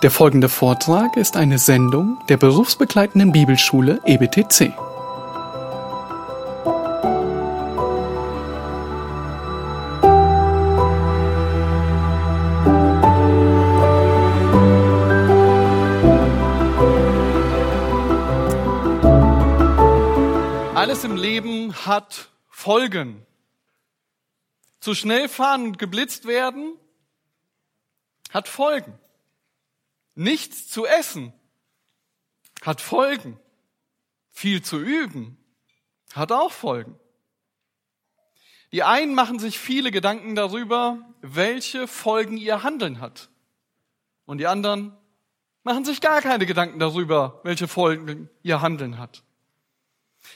Der folgende Vortrag ist eine Sendung der berufsbegleitenden Bibelschule EBTC. Alles im Leben hat Folgen. Zu schnell fahren und geblitzt werden hat Folgen. Nichts zu essen hat Folgen. Viel zu üben hat auch Folgen. Die einen machen sich viele Gedanken darüber, welche Folgen ihr Handeln hat. Und die anderen machen sich gar keine Gedanken darüber, welche Folgen ihr Handeln hat.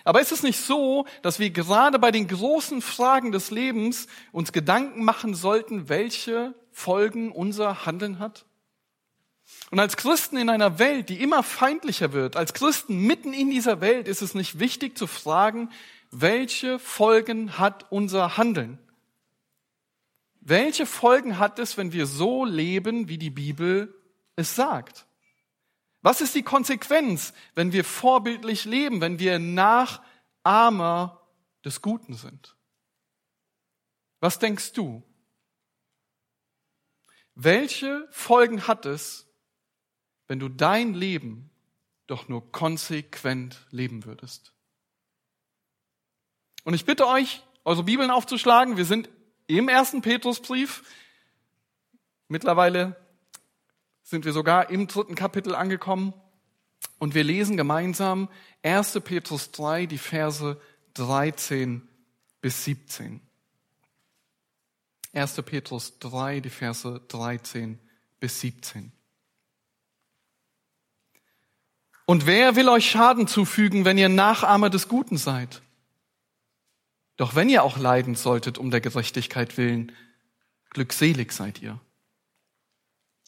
Aber ist es nicht so, dass wir gerade bei den großen Fragen des Lebens uns Gedanken machen sollten, welche Folgen unser Handeln hat? Und als Christen in einer Welt, die immer feindlicher wird, als Christen mitten in dieser Welt, ist es nicht wichtig zu fragen, welche Folgen hat unser Handeln? Welche Folgen hat es, wenn wir so leben, wie die Bibel es sagt? Was ist die Konsequenz, wenn wir vorbildlich leben, wenn wir Nachahmer des Guten sind? Was denkst du? Welche Folgen hat es, wenn du dein Leben doch nur konsequent leben würdest? Und ich bitte euch, eure Bibeln aufzuschlagen. Wir sind im ersten Petrusbrief. Mittlerweile sind wir sogar im dritten Kapitel angekommen und wir lesen gemeinsam 1. Petrus 3, die Verse 13 bis 17. 1. Petrus 3, die Verse 13 bis 17. Und wer will euch Schaden zufügen, wenn ihr Nachahmer des Guten seid? Doch wenn ihr auch leiden solltet um der Gerechtigkeit willen, glückselig seid ihr.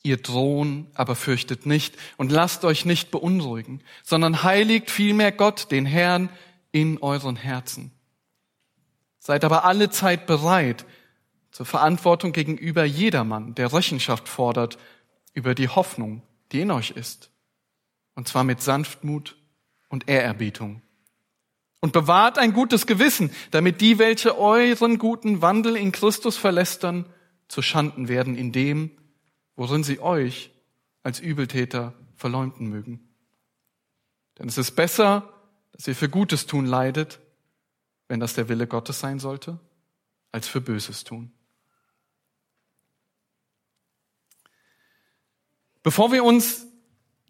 Ihr drohen, aber fürchtet nicht und lasst euch nicht beunruhigen, sondern heiligt vielmehr Gott, den Herrn, in euren Herzen. Seid aber alle Zeit bereit zur Verantwortung gegenüber jedermann, der Rechenschaft fordert über die Hoffnung, die in euch ist. Und zwar mit Sanftmut und Ehrerbietung. Und bewahrt ein gutes Gewissen, damit die, welche euren guten Wandel in Christus verlästern, zu Schanden werden in dem, worin sie euch als Übeltäter verleumden mögen. Denn es ist besser, dass ihr für Gutes tun leidet, wenn das der Wille Gottes sein sollte, als für Böses tun. Bevor wir uns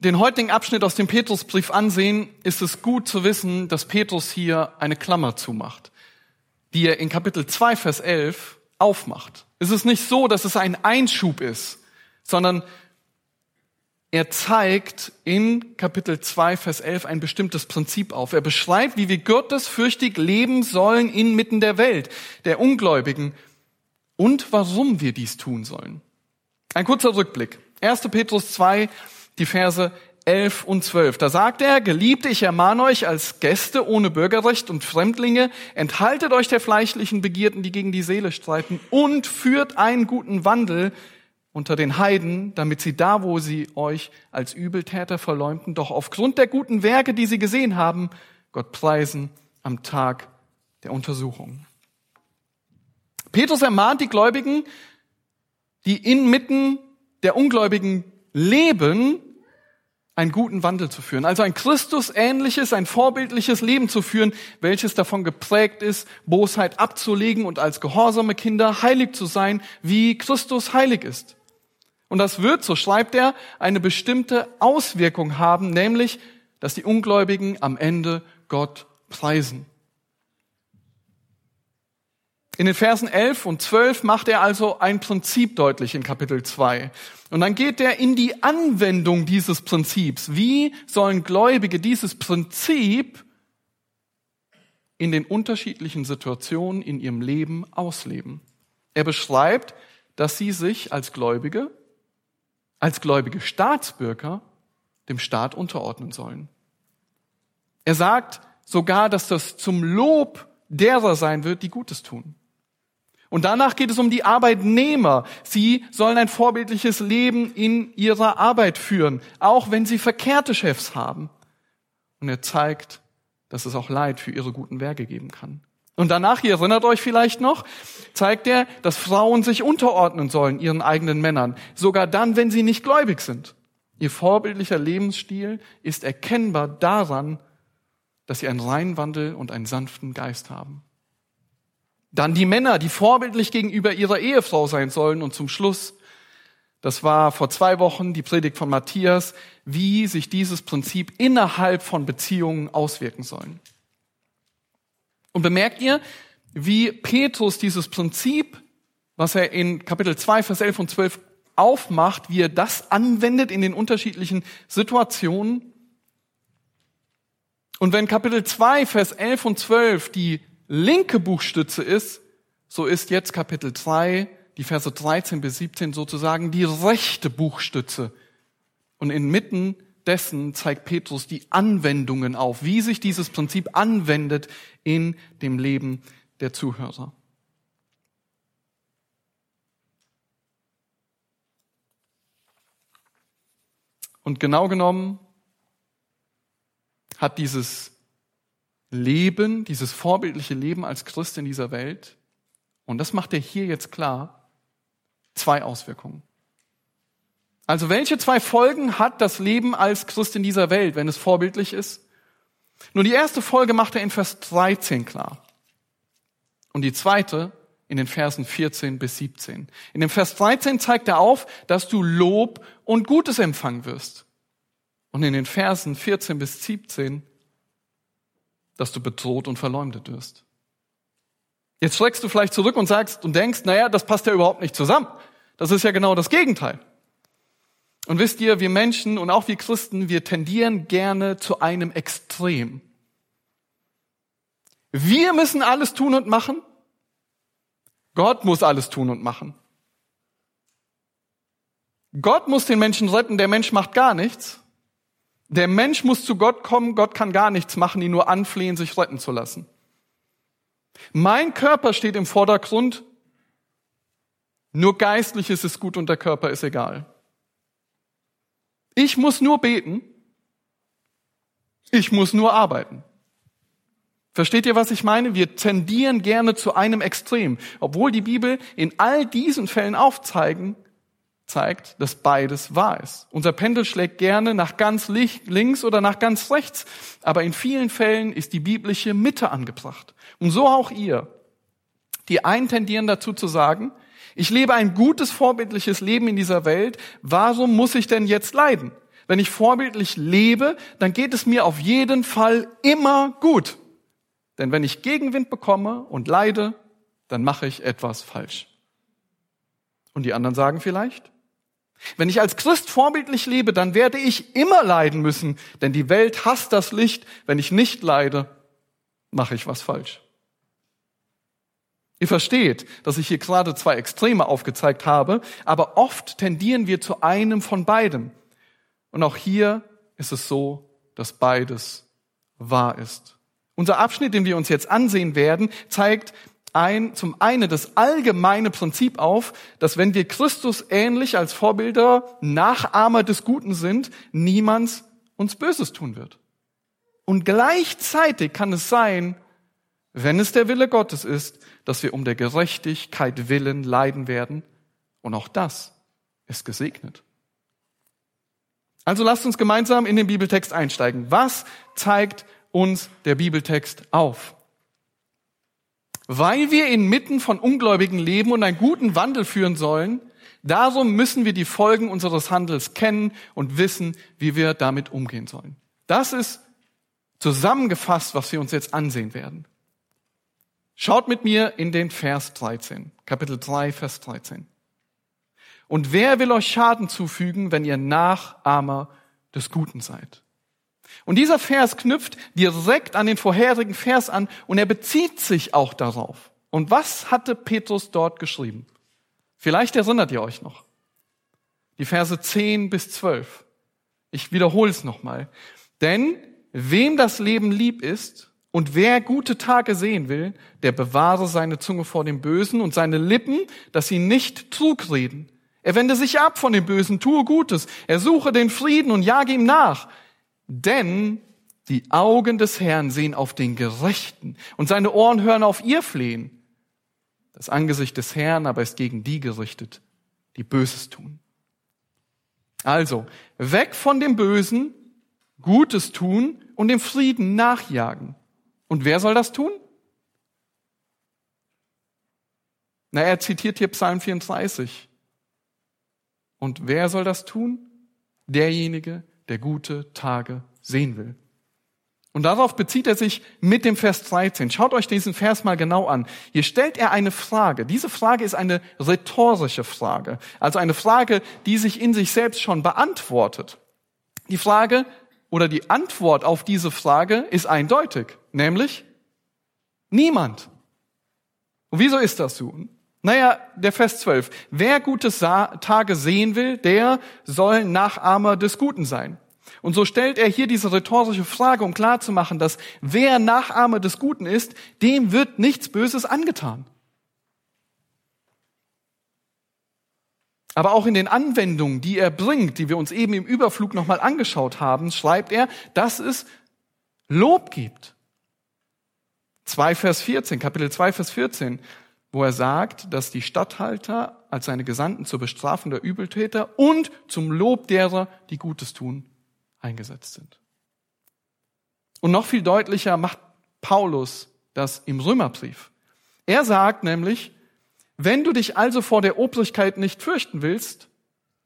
den heutigen Abschnitt aus dem Petrusbrief ansehen, ist es gut zu wissen, dass Petrus hier eine Klammer zumacht, die er in Kapitel 2, Vers 11 aufmacht. Es ist nicht so, dass es ein Einschub ist, sondern er zeigt in Kapitel 2, Vers 11 ein bestimmtes Prinzip auf. Er beschreibt, wie wir gottesfürchtig leben sollen inmitten der Welt, der Ungläubigen und warum wir dies tun sollen. Ein kurzer Rückblick. 1. Petrus 2, die Verse 11 und 12. Da sagt er, Geliebte, ich ermahne euch als Gäste ohne Bürgerrecht und Fremdlinge, enthaltet euch der fleischlichen Begierden, die gegen die Seele streiten, und führt einen guten Wandel unter den Heiden, damit sie da, wo sie euch als Übeltäter verleumden, doch aufgrund der guten Werke, die sie gesehen haben, Gott preisen am Tag der Untersuchung. Petrus ermahnt die Gläubigen, die inmitten der Ungläubigen leben, einen guten Wandel zu führen. Also ein Christusähnliches, ein vorbildliches Leben zu führen, welches davon geprägt ist, Bosheit abzulegen und als gehorsame Kinder heilig zu sein, wie Christus heilig ist. Und das wird, so schreibt er, eine bestimmte Auswirkung haben, nämlich, dass die Ungläubigen am Ende Gott preisen. In den Versen 11 und 12 macht er also ein Prinzip deutlich in Kapitel 2. Und dann geht er in die Anwendung dieses Prinzips. Wie sollen Gläubige dieses Prinzip in den unterschiedlichen Situationen in ihrem Leben ausleben? Er beschreibt, dass sie sich als Gläubige, als gläubige Staatsbürger dem Staat unterordnen sollen. Er sagt sogar, dass das zum Lob derer sein wird, die Gutes tun. Und danach geht es um die Arbeitnehmer. Sie sollen ein vorbildliches Leben in ihrer Arbeit führen, auch wenn sie verkehrte Chefs haben. Und er zeigt, dass es auch Leid für ihre guten Werke geben kann. Und danach, ihr erinnert euch vielleicht noch, zeigt er, dass Frauen sich unterordnen sollen ihren eigenen Männern, sogar dann, wenn sie nicht gläubig sind. Ihr vorbildlicher Lebensstil ist erkennbar daran, dass sie einen reinen Wandel und einen sanften Geist haben. Dann die Männer, die vorbildlich gegenüber ihrer Ehefrau sein sollen. Und zum Schluss, das war vor zwei Wochen die Predigt von Matthias, wie sich dieses Prinzip innerhalb von Beziehungen auswirken sollen. Und bemerkt ihr, wie Petrus dieses Prinzip, was er in Kapitel 2, Vers 11 und 12 aufmacht, wie er das anwendet in den unterschiedlichen Situationen. Und wenn Kapitel 2, Vers 11 und 12 die linke Buchstütze ist, so ist jetzt Kapitel 3, die Verse 13 bis 17 sozusagen die rechte Buchstütze. Und inmitten dessen zeigt Petrus die Anwendungen auf, wie sich dieses Prinzip anwendet in dem Leben der Zuhörer. Und genau genommen hat dieses Leben, dieses vorbildliche Leben als Christ in dieser Welt, und das macht er hier jetzt klar, zwei Auswirkungen. Also welche zwei Folgen hat das Leben als Christ in dieser Welt, wenn es vorbildlich ist? Nun, die erste Folge macht er in Vers 13 klar. Und die zweite in den Versen 14 bis 17. In dem Vers 13 zeigt er auf, dass du Lob und Gutes empfangen wirst. Und in den Versen 14 bis 17, dass du bedroht und verleumdet wirst. Jetzt schreckst du vielleicht zurück und sagst und denkst, naja, das passt ja überhaupt nicht zusammen. Das ist ja genau das Gegenteil. Und wisst ihr, wir Menschen und auch wir Christen, wir tendieren gerne zu einem Extrem. Wir müssen alles tun und machen. Gott muss alles tun und machen. Gott muss den Menschen retten, der Mensch macht gar nichts. Der Mensch muss zu Gott kommen, Gott kann gar nichts machen, ihn nur anflehen, sich retten zu lassen. Mein Körper steht im Vordergrund, nur geistliches ist gut und der Körper ist egal. Ich muss nur beten. Ich muss nur arbeiten. Versteht ihr, was ich meine? Wir tendieren gerne zu einem Extrem, obwohl die Bibel in all diesen Fällen aufzeigen, zeigt, dass beides wahr ist. Unser Pendel schlägt gerne nach ganz links oder nach ganz rechts, aber in vielen Fällen ist die biblische Mitte angebracht. Und so auch ihr. Die einen tendieren dazu zu sagen, ich lebe ein gutes, vorbildliches Leben in dieser Welt. Warum muss ich denn jetzt leiden? Wenn ich vorbildlich lebe, dann geht es mir auf jeden Fall immer gut. Denn wenn ich Gegenwind bekomme und leide, dann mache ich etwas falsch. Und die anderen sagen vielleicht, wenn ich als Christ vorbildlich lebe, dann werde ich immer leiden müssen, denn die Welt hasst das Licht. Wenn ich nicht leide, mache ich was falsch. Ihr versteht, dass ich hier gerade zwei Extreme aufgezeigt habe, aber oft tendieren wir zu einem von beiden. Und auch hier ist es so, dass beides wahr ist. Unser Abschnitt, den wir uns jetzt ansehen werden, zeigt ein, zum einen das allgemeine Prinzip auf, dass wenn wir Christus ähnlich als Vorbilder, Nachahmer des Guten sind, niemand uns Böses tun wird. Und gleichzeitig kann es sein, wenn es der Wille Gottes ist, dass wir um der Gerechtigkeit willen leiden werden. Und auch das ist gesegnet. Also lasst uns gemeinsam in den Bibeltext einsteigen. Was zeigt uns der Bibeltext auf? Weil wir inmitten von Ungläubigen leben und einen guten Wandel führen sollen, darum müssen wir die Folgen unseres Handels kennen und wissen, wie wir damit umgehen sollen. Das ist zusammengefasst, was wir uns jetzt ansehen werden. Schaut mit mir in den Vers 13, Kapitel 3, Vers 13. Und wer will euch Schaden zufügen, wenn ihr Nachahmer des Guten seid? Und dieser Vers knüpft direkt an den vorherigen Vers an und er bezieht sich auch darauf. Und was hatte Petrus dort geschrieben? Vielleicht erinnert ihr euch noch. Die Verse 10 bis 12. Ich wiederhole es nochmal. Denn wem das Leben lieb ist Und wer gute Tage sehen will, der bewahre seine Zunge vor dem Bösen und seine Lippen, dass sie nicht Trug reden. Er wende sich ab von dem Bösen, tue Gutes, er suche den Frieden und jage ihm nach. Denn die Augen des Herrn sehen auf den Gerechten und seine Ohren hören auf ihr Flehen. Das Angesicht des Herrn aber ist gegen die gerichtet, die Böses tun. Also, weg von dem Bösen, Gutes tun und dem Frieden nachjagen. Und wer soll das tun? Na, er zitiert hier Psalm 34. Und wer soll das tun? Derjenige, der gute Tage sehen will. Und darauf bezieht er sich mit dem Vers 13. Schaut euch diesen Vers mal genau an. Hier stellt er eine Frage. Diese Frage ist eine rhetorische Frage. Also eine Frage, die sich in sich selbst schon beantwortet. Die Frage oder die Antwort auf diese Frage ist eindeutig. Nämlich niemand. Und wieso ist das so? Naja, der Vers 12. Wer gute Tage sehen will, der soll Nachahmer des Guten sein. Und so stellt er hier diese rhetorische Frage, um klarzumachen, dass wer Nachahmer des Guten ist, dem wird nichts Böses angetan. Aber auch in den Anwendungen, die er bringt, die wir uns eben im Überflug nochmal angeschaut haben, schreibt er, dass es Lob gibt. 2 Vers 14, Kapitel 2 Vers 14 wo er sagt, dass die Statthalter als seine Gesandten zur Bestrafung der Übeltäter und zum Lob derer, die Gutes tun, eingesetzt sind. Und noch viel deutlicher macht Paulus das im Römerbrief. Er sagt nämlich, wenn du dich also vor der Obrigkeit nicht fürchten willst,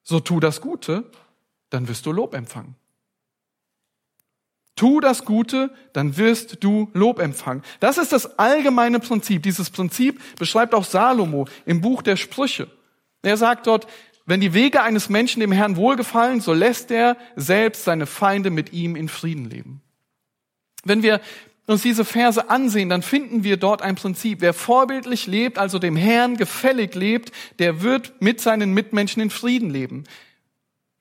so tu das Gute, dann wirst du Lob empfangen. Tu das Gute, dann wirst du Lob empfangen. Das ist das allgemeine Prinzip. Dieses Prinzip beschreibt auch Salomo im Buch der Sprüche. Er sagt dort, wenn die Wege eines Menschen dem Herrn wohlgefallen, so lässt er selbst seine Feinde mit ihm in Frieden leben. Wenn wir uns diese Verse ansehen, dann finden wir dort ein Prinzip. Wer vorbildlich lebt, also dem Herrn gefällig lebt, der wird mit seinen Mitmenschen in Frieden leben.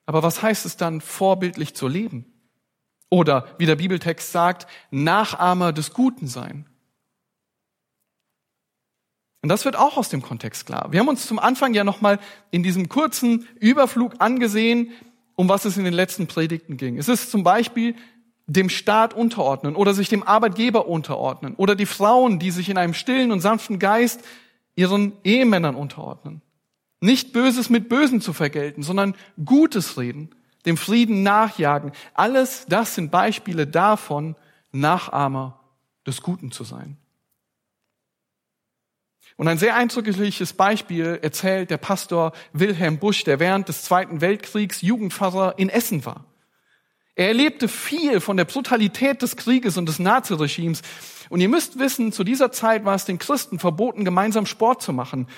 Aber was heißt es dann, vorbildlich zu leben? Oder, wie der Bibeltext sagt, Nachahmer des Guten sein. Und das wird auch aus dem Kontext klar. Wir haben uns zum Anfang ja nochmal in diesem kurzen Überflug angesehen, um was es in den letzten Predigten ging. Es ist zum Beispiel dem Staat unterordnen oder sich dem Arbeitgeber unterordnen oder die Frauen, die sich in einem stillen und sanften Geist ihren Ehemännern unterordnen. Nicht Böses mit Bösen zu vergelten, sondern Gutes reden dem Frieden nachjagen. Alles das sind Beispiele davon, Nachahmer des Guten zu sein. Und ein sehr eindrückliches Beispiel erzählt der Pastor Wilhelm Busch, der während des Zweiten Weltkriegs Jugendpfarrer in Essen war. Er erlebte viel von der Brutalität des Krieges und des Naziregimes. Und ihr müsst wissen, zu dieser Zeit war es den Christen verboten, gemeinsam Sport zu machen.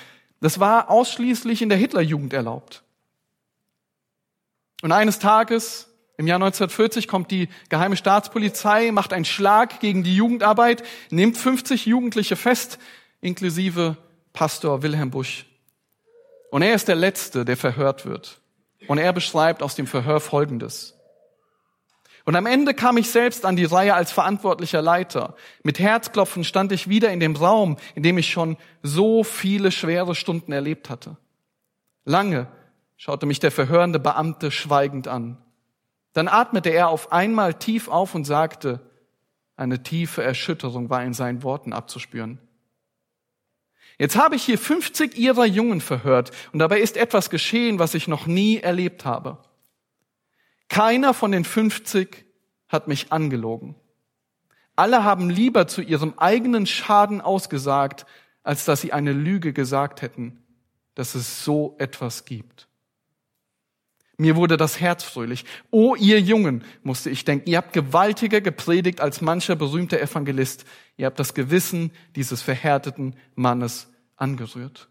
Das war ausschließlich in der Hitlerjugend erlaubt. Und eines Tages, im Jahr 1940, kommt die geheime Staatspolizei, macht einen Schlag gegen die Jugendarbeit, nimmt 50 Jugendliche fest, inklusive Pastor Wilhelm Busch. Und er ist der Letzte, der verhört wird. Und er beschreibt aus dem Verhör Folgendes. Und am Ende kam ich selbst an die Reihe als verantwortlicher Leiter. Mit Herzklopfen stand ich wieder in dem Raum, in dem ich schon so viele schwere Stunden erlebt hatte. Lange schaute mich der verhörende Beamte schweigend an. Dann atmete er auf einmal tief auf und sagte, eine tiefe Erschütterung war in seinen Worten abzuspüren. Jetzt habe ich hier 50 ihrer Jungen verhört und dabei ist etwas geschehen, was ich noch nie erlebt habe. Keiner von den 50 hat mich angelogen. Alle haben lieber zu ihrem eigenen Schaden ausgesagt, als dass sie eine Lüge gesagt hätten, dass es so etwas gibt. Mir wurde das Herz fröhlich. O ihr Jungen, musste ich denken, ihr habt gewaltiger gepredigt als mancher berühmter Evangelist. Ihr habt das Gewissen dieses verhärteten Mannes angerührt.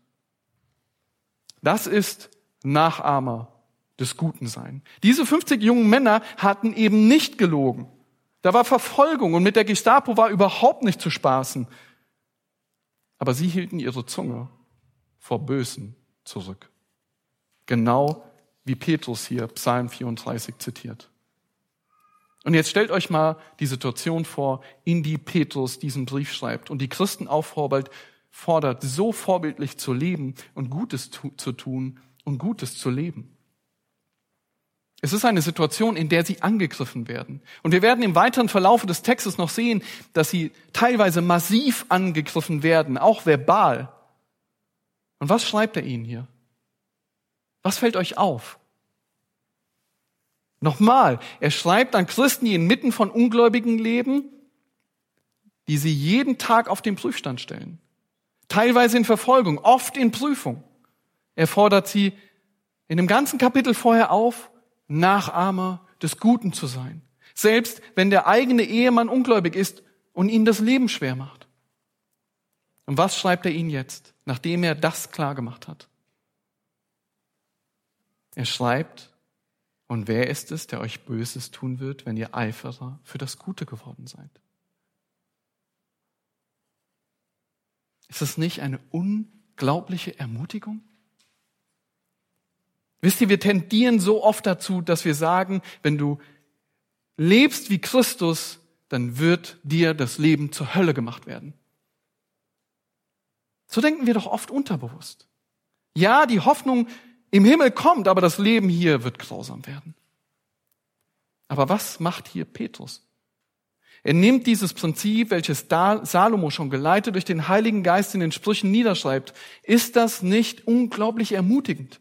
Das ist Nachahmer des Guten sein. Diese 50 jungen Männer hatten eben nicht gelogen. Da war Verfolgung und mit der Gestapo war überhaupt nicht zu spaßen. Aber sie hielten ihre Zunge vor Bösen zurück. Genau wie Petrus hier Psalm 34 zitiert. Und jetzt stellt euch mal die Situation vor, in die Petrus diesen Brief schreibt und die Christen auffordert, fordert, so vorbildlich zu leben und Gutes zu tun und Gutes zu leben. Es ist eine Situation, in der sie angegriffen werden. Und wir werden im weiteren Verlauf des Textes noch sehen, dass sie teilweise massiv angegriffen werden, auch verbal. Und was schreibt er ihnen hier? Was fällt euch auf? Nochmal, er schreibt an Christen, die inmitten von Ungläubigen leben, die sie jeden Tag auf den Prüfstand stellen. Teilweise in Verfolgung, oft in Prüfung. Er fordert sie in dem ganzen Kapitel vorher auf, Nachahmer des Guten zu sein. Selbst wenn der eigene Ehemann ungläubig ist und ihnen das Leben schwer macht. Und was schreibt er ihnen jetzt, nachdem er das klar gemacht hat? Er schreibt, und wer ist es, der euch Böses tun wird, wenn ihr Eiferer für das Gute geworden seid? Ist das nicht eine unglaubliche Ermutigung? Wisst ihr, wir tendieren so oft dazu, dass wir sagen, wenn du lebst wie Christus, dann wird dir das Leben zur Hölle gemacht werden. So denken wir doch oft unterbewusst. Ja, die Hoffnung im Himmel kommt, aber das Leben hier wird grausam werden. Aber was macht hier Petrus? Er nimmt dieses Prinzip, welches Salomo schon geleitet durch den Heiligen Geist in den Sprüchen niederschreibt. Ist das nicht unglaublich ermutigend?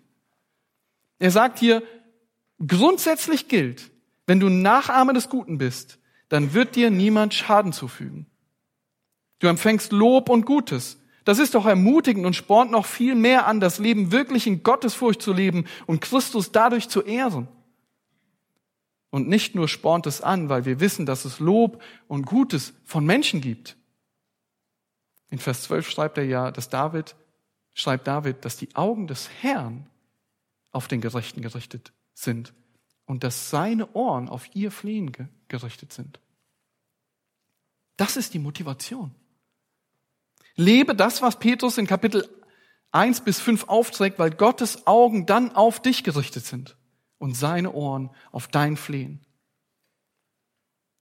Er sagt hier, grundsätzlich gilt, wenn du Nachahmer des Guten bist, dann wird dir niemand Schaden zufügen. Du empfängst Lob und Gutes. Das ist doch ermutigend und spornt noch viel mehr an, das Leben wirklich in Gottesfurcht zu leben und Christus dadurch zu ehren. Und nicht nur spornt es an, weil wir wissen, dass es Lob und Gutes von Menschen gibt. In Vers 12 schreibt er ja, dass David, schreibt David, dass die Augen des Herrn auf den Gerechten gerichtet sind und dass seine Ohren auf ihr Flehen gerichtet sind. Das ist die Motivation. Lebe das, was Petrus in Kapitel 1 bis 5 aufträgt, weil Gottes Augen dann auf dich gerichtet sind und seine Ohren auf dein Flehen.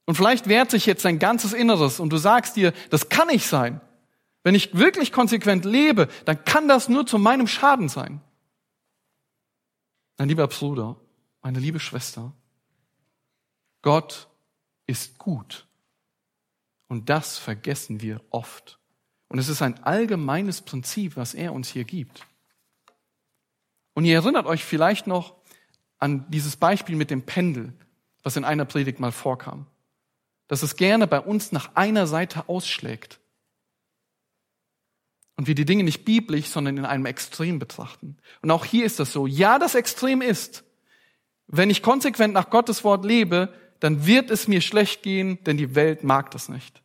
Und vielleicht wehrt sich jetzt dein ganzes Inneres und du sagst dir, das kann nicht sein. Wenn ich wirklich konsequent lebe, dann kann das nur zu meinem Schaden sein. Mein lieber Bruder, meine liebe Schwester, Gott ist gut. Und das vergessen wir oft. Und es ist ein allgemeines Prinzip, was er uns hier gibt. Und ihr erinnert euch vielleicht noch an dieses Beispiel mit dem Pendel, was in einer Predigt mal vorkam. Dass es gerne bei uns nach einer Seite ausschlägt und wir die Dinge nicht biblisch, sondern in einem Extrem betrachten. Und auch hier ist das so. Ja, das Extrem ist, wenn ich konsequent nach Gottes Wort lebe, dann wird es mir schlecht gehen, denn die Welt mag das nicht.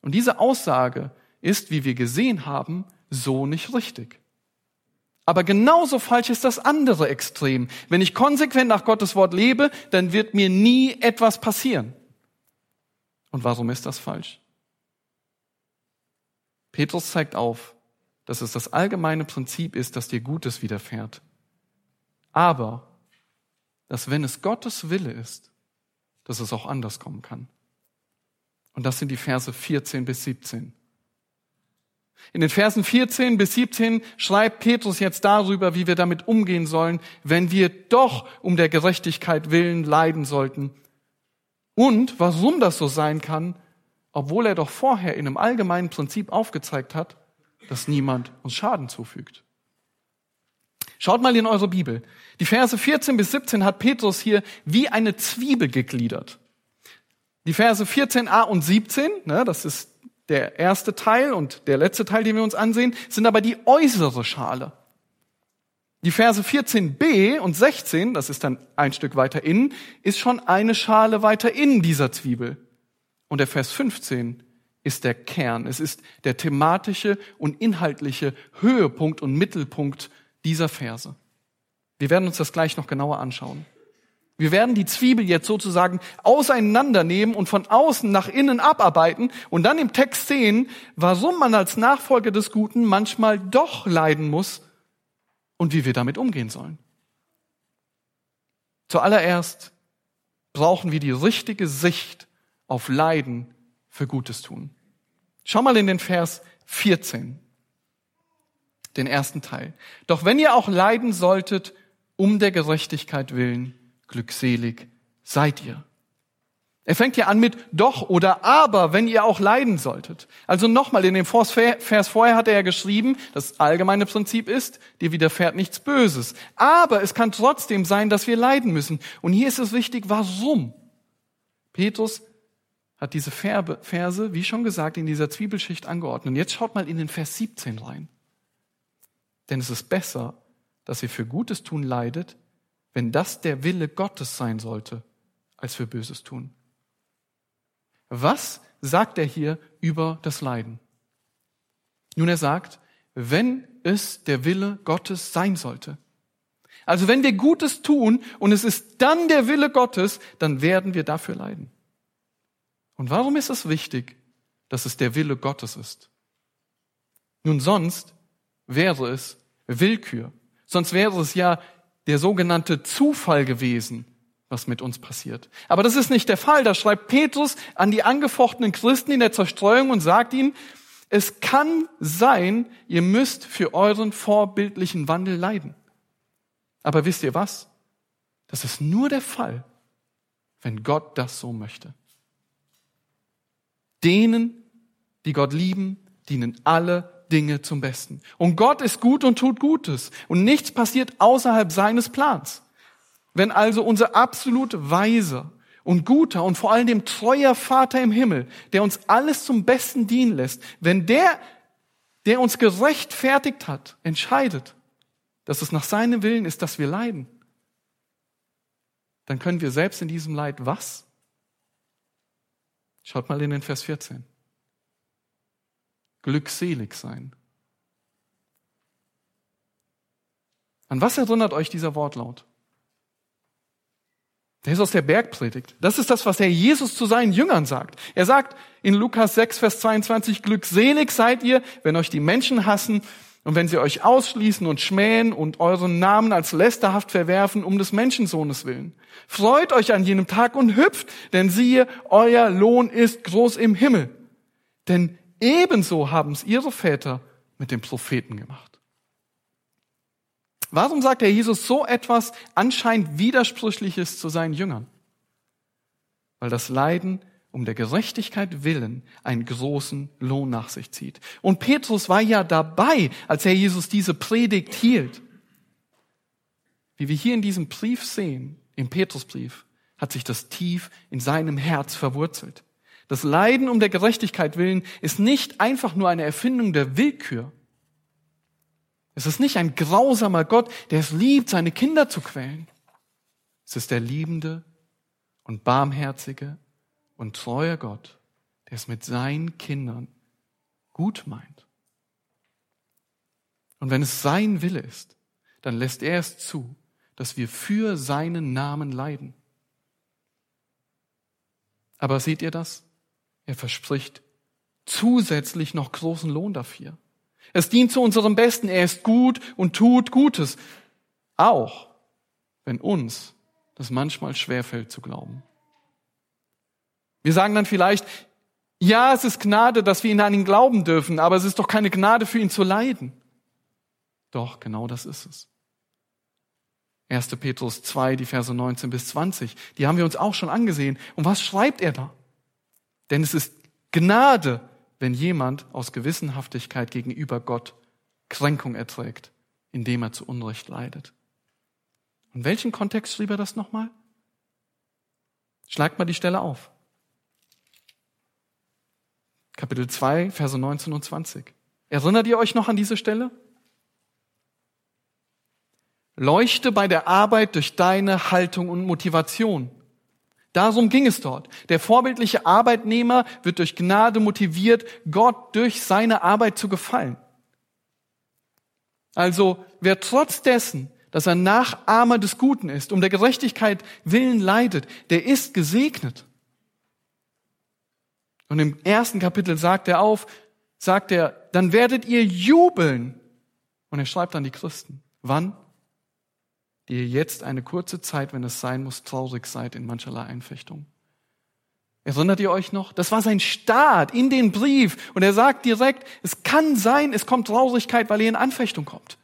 Und diese Aussage ist, wie wir gesehen haben, so nicht richtig. Aber genauso falsch ist das andere Extrem. Wenn ich konsequent nach Gottes Wort lebe, dann wird mir nie etwas passieren. Und warum ist das falsch? Petrus zeigt auf, dass es das allgemeine Prinzip ist, dass dir Gutes widerfährt. Aber, dass wenn es Gottes Wille ist, dass es auch anders kommen kann. Und das sind die Verse 14 bis 17. In den Versen 14 bis 17 schreibt Petrus jetzt darüber, wie wir damit umgehen sollen, wenn wir doch um der Gerechtigkeit willen leiden sollten. Und warum das so sein kann, obwohl er doch vorher in einem allgemeinen Prinzip aufgezeigt hat, dass niemand uns Schaden zufügt. Schaut mal in eure Bibel. Die Verse 14 bis 17 hat Petrus hier wie eine Zwiebel gegliedert. Die Verse 14a und 17, ne, das ist der erste Teil und der letzte Teil, den wir uns ansehen, sind aber die äußere Schale. Die Verse 14b und 16, das ist dann ein Stück weiter innen, ist schon eine Schale weiter innen dieser Zwiebel. Und der Vers 15 ist der Kern. Es ist der thematische und inhaltliche Höhepunkt und Mittelpunkt dieser Verse. Wir werden uns das gleich noch genauer anschauen. Wir werden die Zwiebel jetzt sozusagen auseinandernehmen und von außen nach innen abarbeiten und dann im Text sehen, warum man als Nachfolger des Guten manchmal doch leiden muss und wie wir damit umgehen sollen. Zuallererst brauchen wir die richtige Sicht auf Leiden für Gutes tun. Schau mal in den Vers 14, den ersten Teil. Doch wenn ihr auch leiden solltet, um der Gerechtigkeit willen, glückselig seid ihr. Er fängt hier an mit doch oder aber, wenn ihr auch leiden solltet. Also nochmal, in dem Vers vorher hat er ja geschrieben, das allgemeine Prinzip ist, dir widerfährt nichts Böses. Aber es kann trotzdem sein, dass wir leiden müssen. Und hier ist es wichtig, warum? Petrus hat diese Verse, wie schon gesagt, in dieser Zwiebelschicht angeordnet. Und jetzt schaut mal in den Vers 17 rein. Denn es ist besser, dass ihr für Gutes tun leidet, wenn das der Wille Gottes sein sollte, als für Böses tun. Was sagt er hier über das Leiden? Nun, er sagt, wenn es der Wille Gottes sein sollte. Also wenn wir Gutes tun und es ist dann der Wille Gottes, dann werden wir dafür leiden. Und warum ist es wichtig, dass es der Wille Gottes ist? Nun, sonst wäre es Willkür. Sonst wäre es ja der sogenannte Zufall gewesen, was mit uns passiert. Aber das ist nicht der Fall. Da schreibt Petrus an die angefochtenen Christen in der Zerstreuung und sagt ihnen, es kann sein, ihr müsst für euren vorbildlichen Wandel leiden. Aber wisst ihr was? Das ist nur der Fall, wenn Gott das so möchte. Denen, die Gott lieben, dienen alle Dinge zum Besten. Und Gott ist gut und tut Gutes. Und nichts passiert außerhalb seines Plans. Wenn also unser absolut weiser und guter und vor allem dem treuer Vater im Himmel, der uns alles zum Besten dienen lässt, wenn der, der uns gerechtfertigt hat, entscheidet, dass es nach seinem Willen ist, dass wir leiden, dann können wir selbst in diesem Leid was? Schaut mal in den Vers 14. Glückselig sein. An was erinnert euch dieser Wortlaut? Der ist aus der Bergpredigt. Das ist das, was Herr Jesus zu seinen Jüngern sagt. Er sagt in Lukas 6, Vers 22, glückselig seid ihr, wenn euch die Menschen hassen und wenn sie euch ausschließen und schmähen und euren Namen als lästerhaft verwerfen um des Menschensohnes willen. Freut euch an jenem Tag und hüpft, denn siehe, euer Lohn ist groß im Himmel. Denn ebenso haben es ihre Väter mit den Propheten gemacht. Warum sagt der Jesus so etwas anscheinend Widersprüchliches zu seinen Jüngern? Weil das Leiden um der Gerechtigkeit willen einen großen Lohn nach sich zieht. Und Petrus war ja dabei, als Herr Jesus diese Predigt hielt. Wie wir hier in diesem Brief sehen, im Petrusbrief, hat sich das tief in seinem Herz verwurzelt. Das Leiden um der Gerechtigkeit willen ist nicht einfach nur eine Erfindung der Willkür, es ist nicht ein grausamer Gott, der es liebt, seine Kinder zu quälen. Es ist der liebende und barmherzige und treue Gott, der es mit seinen Kindern gut meint. Und wenn es sein Wille ist, dann lässt er es zu, dass wir für seinen Namen leiden. Aber seht ihr das? Er verspricht zusätzlich noch großen Lohn dafür. Es dient zu unserem Besten. Er ist gut und tut Gutes. Auch wenn uns das manchmal schwerfällt zu glauben. Wir sagen dann vielleicht, ja, es ist Gnade, dass wir ihn an ihn glauben dürfen, aber es ist doch keine Gnade für ihn zu leiden. Doch, genau das ist es. 1. Petrus 2, die Verse 19 bis 20, die haben wir uns auch schon angesehen. Und was schreibt er da? Denn es ist Gnade, wenn jemand aus Gewissenhaftigkeit gegenüber Gott Kränkung erträgt, indem er zu Unrecht leidet. Und welchen Kontext schrieb er das nochmal? Schlagt mal die Stelle auf. Kapitel 2, Verse 19 und 20. Erinnert ihr euch noch an diese Stelle? Leuchte bei der Arbeit durch deine Haltung und Motivation. Darum ging es dort. Der vorbildliche Arbeitnehmer wird durch Gnade motiviert, Gott durch seine Arbeit zu gefallen. Also wer trotz dessen, dass er Nachahmer des Guten ist, um der Gerechtigkeit willen leidet, der ist gesegnet. Und im ersten Kapitel sagt er auf, sagt er, dann werdet ihr jubeln. Und er schreibt an die Christen. Wann? Die ihr jetzt eine kurze Zeit, wenn es sein muss, traurig seid in mancherlei Einfechtung. Erinnert ihr euch noch? Das war sein Start in den Brief. Und er sagt direkt, es kann sein, es kommt Traurigkeit, weil ihr in Anfechtung kommt.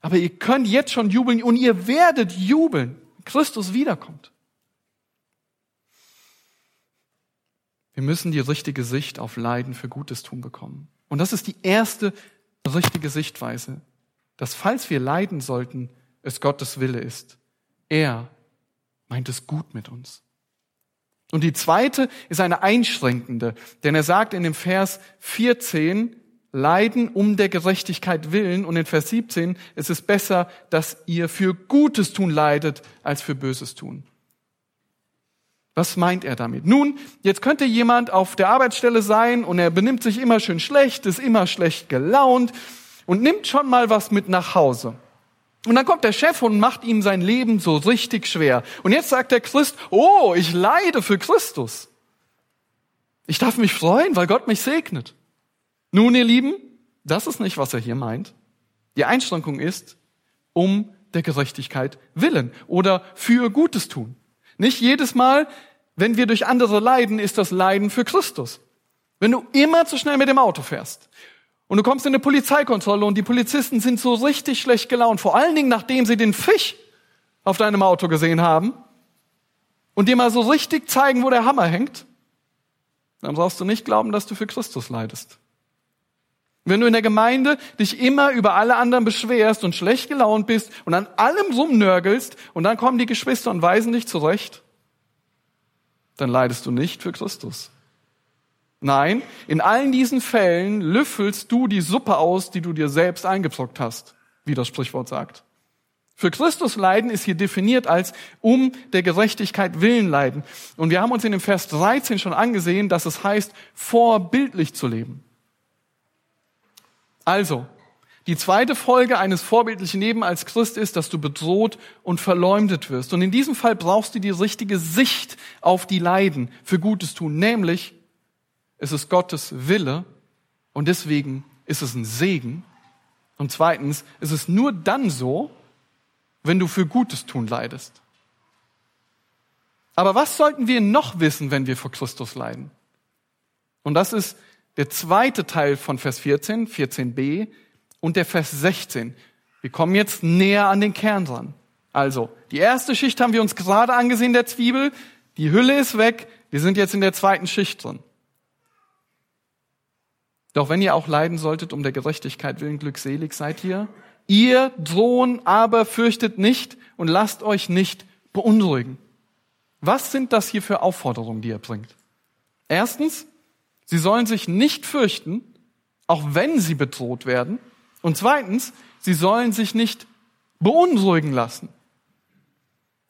Aber ihr könnt jetzt schon jubeln und ihr werdet jubeln, wenn Christus wiederkommt. Wir müssen die richtige Sicht auf Leiden für Gutes tun bekommen. Und das ist die erste richtige Sichtweise, dass falls wir leiden sollten, es Gottes Wille ist. Er meint es gut mit uns. Und die zweite ist eine einschränkende, denn er sagt in dem Vers 14, Leiden um der Gerechtigkeit willen und in Vers 17, es ist besser, dass ihr für Gutes tun leidet, als für Böses tun. Was meint er damit? Nun, jetzt könnte jemand auf der Arbeitsstelle sein und er benimmt sich immer schön schlecht, ist immer schlecht gelaunt und nimmt schon mal was mit nach Hause. Und dann kommt der Chef und macht ihm sein Leben so richtig schwer. Und jetzt sagt der Christ, oh, ich leide für Christus. Ich darf mich freuen, weil Gott mich segnet. Nun, ihr Lieben, das ist nicht, was er hier meint. Die Einschränkung ist, um der Gerechtigkeit willen oder für Gutes tun. Nicht jedes Mal, wenn wir durch andere leiden, ist das Leiden für Christus. Wenn du immer zu schnell mit dem Auto fährst und du kommst in eine Polizeikontrolle und die Polizisten sind so richtig schlecht gelaunt, vor allen Dingen nachdem sie den Fisch auf deinem Auto gesehen haben und dir mal so richtig zeigen, wo der Hammer hängt, dann brauchst du nicht glauben, dass du für Christus leidest. Wenn du in der Gemeinde dich immer über alle anderen beschwerst und schlecht gelaunt bist und an allem rumnörgelst und dann kommen die Geschwister und weisen dich zurecht, dann leidest du nicht für Christus. Nein, in allen diesen Fällen löffelst du die Suppe aus, die du dir selbst eingezockt hast, wie das Sprichwort sagt. Für Christus leiden ist hier definiert als um der Gerechtigkeit willen leiden. Und wir haben uns in dem Vers 13 schon angesehen, dass es heißt, vorbildlich zu leben. Also, die zweite Folge eines vorbildlichen Lebens als Christ ist, dass du bedroht und verleumdet wirst. Und in diesem Fall brauchst du die richtige Sicht auf die Leiden für Gutes tun, nämlich es ist Gottes Wille und deswegen ist es ein Segen. Und zweitens, es ist nur dann so, wenn du für Gutes tun leidest. Aber was sollten wir noch wissen, wenn wir vor Christus leiden? Und das ist der zweite Teil von Vers 14, 14b und der Vers 16. Wir kommen jetzt näher an den Kern dran. Also, die erste Schicht haben wir uns gerade angesehen, der Zwiebel. Die Hülle ist weg. Wir sind jetzt in der zweiten Schicht drin. Doch wenn ihr auch leiden solltet, um der Gerechtigkeit willen glückselig seid ihr. Ihr drohen aber fürchtet nicht und lasst euch nicht beunruhigen. Was sind das hier für Aufforderungen, die er bringt? Erstens, sie sollen sich nicht fürchten, auch wenn sie bedroht werden. Und zweitens, sie sollen sich nicht beunruhigen lassen.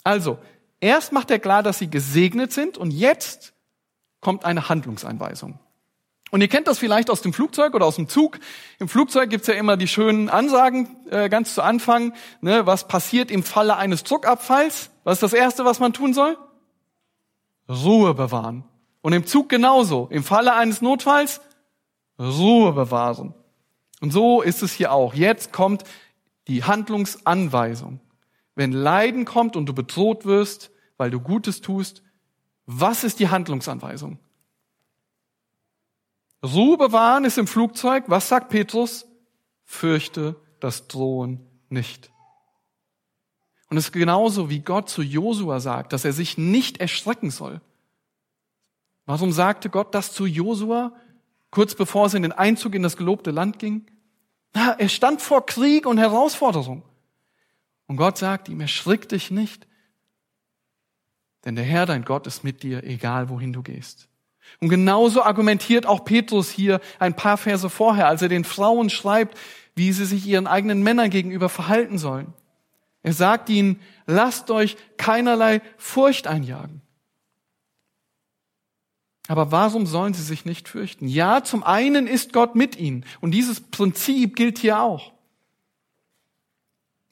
Also, erst macht er klar, dass sie gesegnet sind und jetzt kommt eine Handlungsanweisung. Und ihr kennt das vielleicht aus dem Flugzeug oder aus dem Zug. Im Flugzeug gibt's ja immer die schönen Ansagen äh, ganz zu Anfang. Ne, was passiert im Falle eines Druckabfalls? Was ist das Erste, was man tun soll? Ruhe bewahren. Und im Zug genauso. Im Falle eines Notfalls Ruhe bewahren. Und so ist es hier auch. Jetzt kommt die Handlungsanweisung. Wenn Leiden kommt und du bedroht wirst, weil du Gutes tust, was ist die Handlungsanweisung? Ruhe bewahren ist im Flugzeug. Was sagt Petrus? Fürchte das Drohen nicht. Und es ist genauso, wie Gott zu Josua sagt, dass er sich nicht erschrecken soll. Warum sagte Gott das zu Josua, kurz bevor es in den Einzug in das gelobte Land ging? Na, er stand vor Krieg und Herausforderung. Und Gott sagt ihm, erschrick dich nicht, denn der Herr, dein Gott, ist mit dir, egal wohin du gehst. Und genauso argumentiert auch Petrus hier ein paar Verse vorher, als er den Frauen schreibt, wie sie sich ihren eigenen Männern gegenüber verhalten sollen. Er sagt ihnen, lasst euch keinerlei Furcht einjagen. Aber warum sollen sie sich nicht fürchten? Ja, zum einen ist Gott mit ihnen. Und dieses Prinzip gilt hier auch.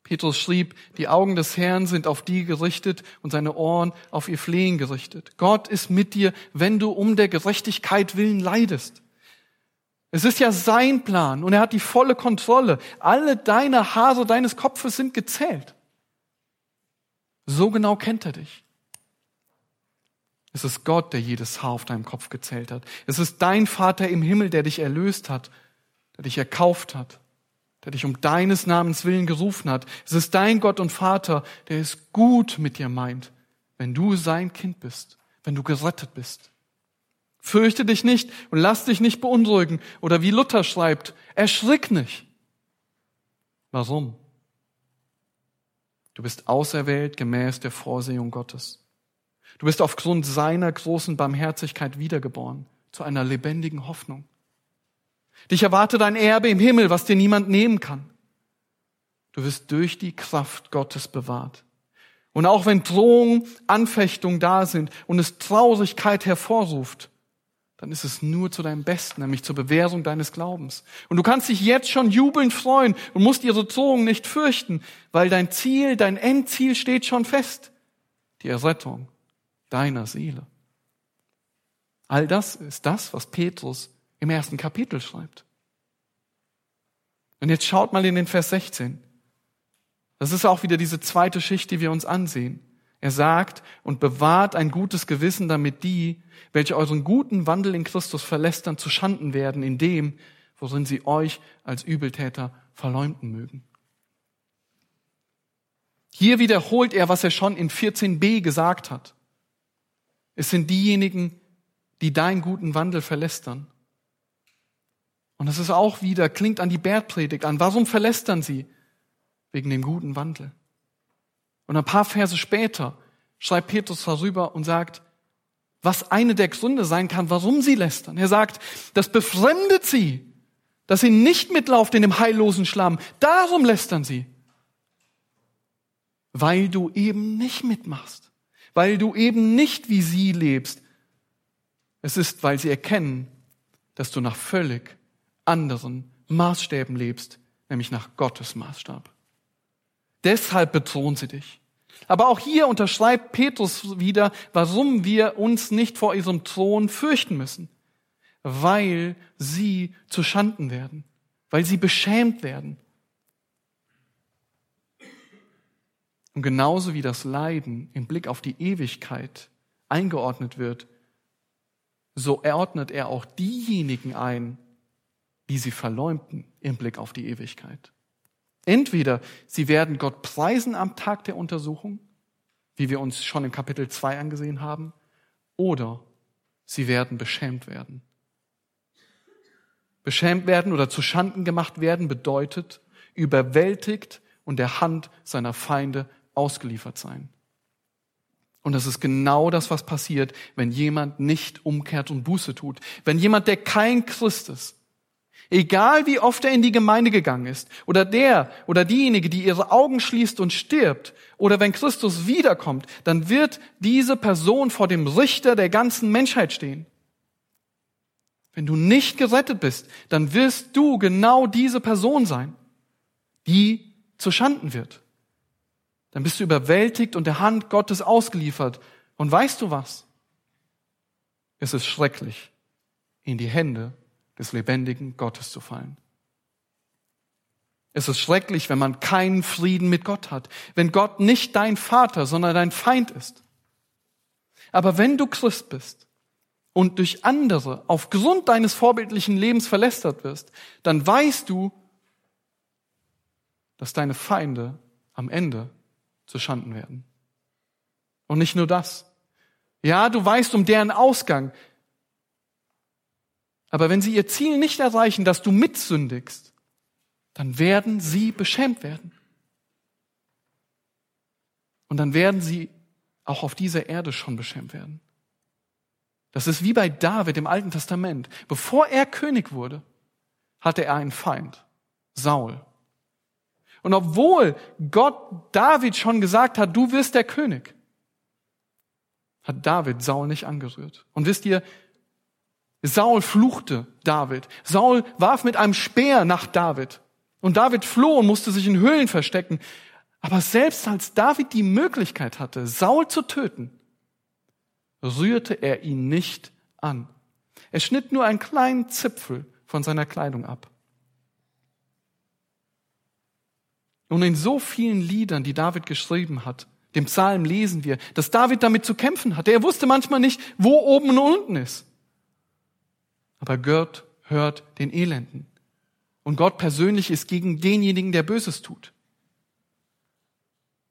Petrus schrieb, die Augen des Herrn sind auf die gerichtet und seine Ohren auf ihr Flehen gerichtet. Gott ist mit dir, wenn du um der Gerechtigkeit willen leidest. Es ist ja sein Plan und er hat die volle Kontrolle. Alle deine Haare deines Kopfes sind gezählt. So genau kennt er dich. Es ist Gott, der jedes Haar auf deinem Kopf gezählt hat. Es ist dein Vater im Himmel, der dich erlöst hat, der dich erkauft hat, der dich um deines Namens willen gerufen hat. Es ist dein Gott und Vater, der es gut mit dir meint, wenn du sein Kind bist, wenn du gerettet bist. Fürchte dich nicht und lass dich nicht beunruhigen. Oder wie Luther schreibt, erschrick nicht. Warum? Du bist auserwählt gemäß der Vorsehung Gottes. Du bist aufgrund seiner großen Barmherzigkeit wiedergeboren zu einer lebendigen Hoffnung. Dich erwartet ein Erbe im Himmel, was dir niemand nehmen kann. Du wirst durch die Kraft Gottes bewahrt. Und auch wenn Drohung, Anfechtung da sind und es Traurigkeit hervorruft, dann ist es nur zu deinem Besten, nämlich zur Bewährung deines Glaubens. Und du kannst dich jetzt schon jubelnd freuen und musst ihre Drohung nicht fürchten, weil dein Ziel, dein Endziel steht schon fest. Die Errettung deiner Seele. All das ist das, was Petrus im ersten Kapitel schreibt. Und jetzt schaut mal in den Vers 16. Das ist auch wieder diese zweite Schicht, die wir uns ansehen. Er sagt, und bewahrt ein gutes Gewissen, damit die, welche euren guten Wandel in Christus verlästern, zu Schanden werden in dem, worin sie euch als Übeltäter verleumden mögen. Hier wiederholt er, was er schon in 14b gesagt hat. Es sind diejenigen, die deinen guten Wandel verlästern. Und das ist auch wieder, klingt an die Bergpredigt an. Warum verlästern sie? Wegen dem guten Wandel. Und ein paar Verse später schreibt Petrus darüber und sagt, was eine der Gründe sein kann, warum sie lästern. Er sagt, das befremdet sie, dass sie nicht mitlaufen in dem heillosen Schlamm. Darum lästern sie. Weil du eben nicht mitmachst. Weil du eben nicht wie sie lebst. Es ist, weil sie erkennen, dass du nach völlig anderen Maßstäben lebst, nämlich nach Gottes Maßstab. Deshalb bedrohen sie dich. Aber auch hier unterschreibt Petrus wieder, warum wir uns nicht vor ihrem Thron fürchten müssen. Weil sie zu Schanden werden, weil sie beschämt werden. Und genauso wie das Leiden im Blick auf die Ewigkeit eingeordnet wird, so ordnet er auch diejenigen ein, die sie verleumden im Blick auf die Ewigkeit. Entweder sie werden Gott preisen am Tag der Untersuchung, wie wir uns schon im Kapitel 2 angesehen haben, oder sie werden beschämt werden. Beschämt werden oder zu Schanden gemacht werden bedeutet überwältigt und der Hand seiner Feinde ausgeliefert sein. Und das ist genau das, was passiert, wenn jemand nicht umkehrt und Buße tut. Wenn jemand, der kein Christ ist, Egal wie oft er in die Gemeinde gegangen ist, oder der oder diejenige, die ihre Augen schließt und stirbt, oder wenn Christus wiederkommt, dann wird diese Person vor dem Richter der ganzen Menschheit stehen. Wenn du nicht gerettet bist, dann wirst du genau diese Person sein, die zu Schanden wird. Dann bist du überwältigt und der Hand Gottes ausgeliefert. Und weißt du was? Es ist schrecklich, in die Hände des lebendigen Gottes zu fallen. Es ist schrecklich, wenn man keinen Frieden mit Gott hat, wenn Gott nicht dein Vater, sondern dein Feind ist. Aber wenn du Christ bist und durch andere aufgrund deines vorbildlichen Lebens verlästert wirst, dann weißt du, dass deine Feinde am Ende zu Schanden werden. Und nicht nur das. Ja, du weißt um deren Ausgang, aber wenn sie ihr Ziel nicht erreichen, dass du mitsündigst, dann werden sie beschämt werden. Und dann werden sie auch auf dieser Erde schon beschämt werden. Das ist wie bei David im Alten Testament. Bevor er König wurde, hatte er einen Feind, Saul. Und obwohl Gott David schon gesagt hat, du wirst der König, hat David Saul nicht angerührt. Und wisst ihr, Saul fluchte David. Saul warf mit einem Speer nach David. Und David floh und musste sich in Höhlen verstecken. Aber selbst als David die Möglichkeit hatte, Saul zu töten, rührte er ihn nicht an. Er schnitt nur einen kleinen Zipfel von seiner Kleidung ab. Und in so vielen Liedern, die David geschrieben hat, Dem Psalm lesen wir, dass David damit zu kämpfen hatte. Er wusste manchmal nicht, wo oben und unten ist. Aber Gott hört den Elenden. Und Gott persönlich ist gegen denjenigen, der Böses tut.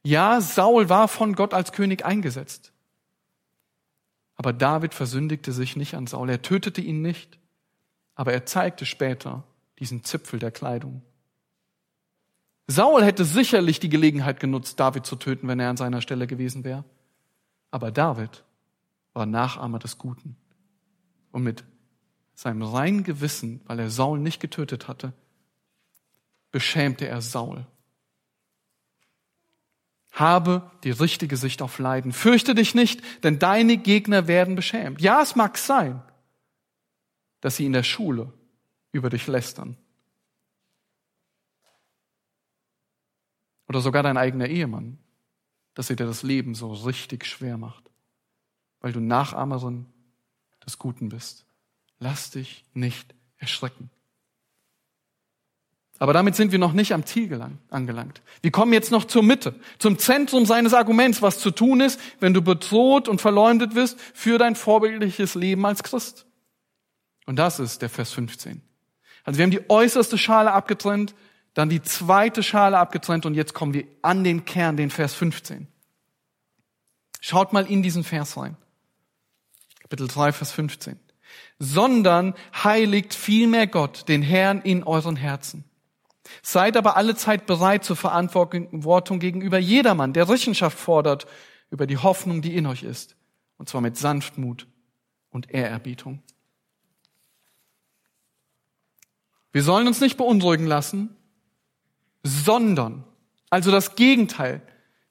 Ja, Saul war von Gott als König eingesetzt. Aber David versündigte sich nicht an Saul. Er tötete ihn nicht. Aber er zeigte später diesen Zipfel der Kleidung. Saul hätte sicherlich die Gelegenheit genutzt, David zu töten, wenn er an seiner Stelle gewesen wäre. Aber David war Nachahmer des Guten. Und mit seinem reinen Gewissen, weil er Saul nicht getötet hatte, beschämte er Saul. Habe die richtige Sicht auf Leiden. Fürchte dich nicht, denn deine Gegner werden beschämt. Ja, es mag sein, dass sie in der Schule über dich lästern. Oder sogar dein eigener Ehemann, dass er dir das Leben so richtig schwer macht, weil du Nachahmerin des Guten bist. Lass dich nicht erschrecken. Aber damit sind wir noch nicht am Ziel gelang, angelangt. Wir kommen jetzt noch zur Mitte, zum Zentrum seines Arguments, was zu tun ist, wenn du bedroht und verleumdet wirst für dein vorbildliches Leben als Christ. Und das ist der Vers 15. Also wir haben die äußerste Schale abgetrennt, dann die zweite Schale abgetrennt und jetzt kommen wir an den Kern, den Vers 15. Schaut mal in diesen Vers rein. Kapitel 3, Vers 15. Sondern heiligt vielmehr Gott, den Herrn in euren Herzen. Seid aber alle Zeit bereit zur Verantwortung gegenüber jedermann, der Rechenschaft fordert über die Hoffnung, die in euch ist. Und zwar mit Sanftmut und Ehrerbietung. Wir sollen uns nicht beunruhigen lassen, sondern, also das Gegenteil.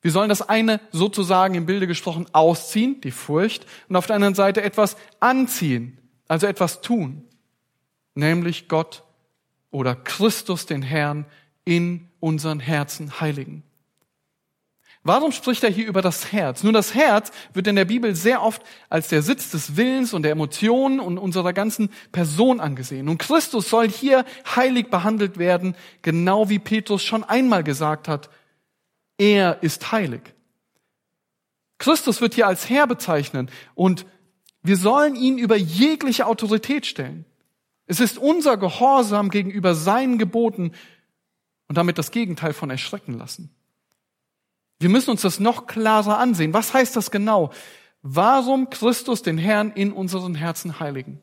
Wir sollen das eine sozusagen im Bilde gesprochen ausziehen, die Furcht, und auf der anderen Seite etwas anziehen, also etwas tun, nämlich Gott oder Christus den Herrn in unseren Herzen heiligen. Warum spricht er hier über das Herz? Nun, das Herz wird in der Bibel sehr oft als der Sitz des Willens und der Emotionen und unserer ganzen Person angesehen. Und Christus soll hier heilig behandelt werden, genau wie Petrus schon einmal gesagt hat. Er ist heilig. Christus wird hier als Herr bezeichnen und wir sollen ihn über jegliche Autorität stellen. Es ist unser Gehorsam gegenüber seinen Geboten und damit das Gegenteil von erschrecken lassen. Wir müssen uns das noch klarer ansehen. Was heißt das genau? Warum Christus den Herrn in unseren Herzen heiligen?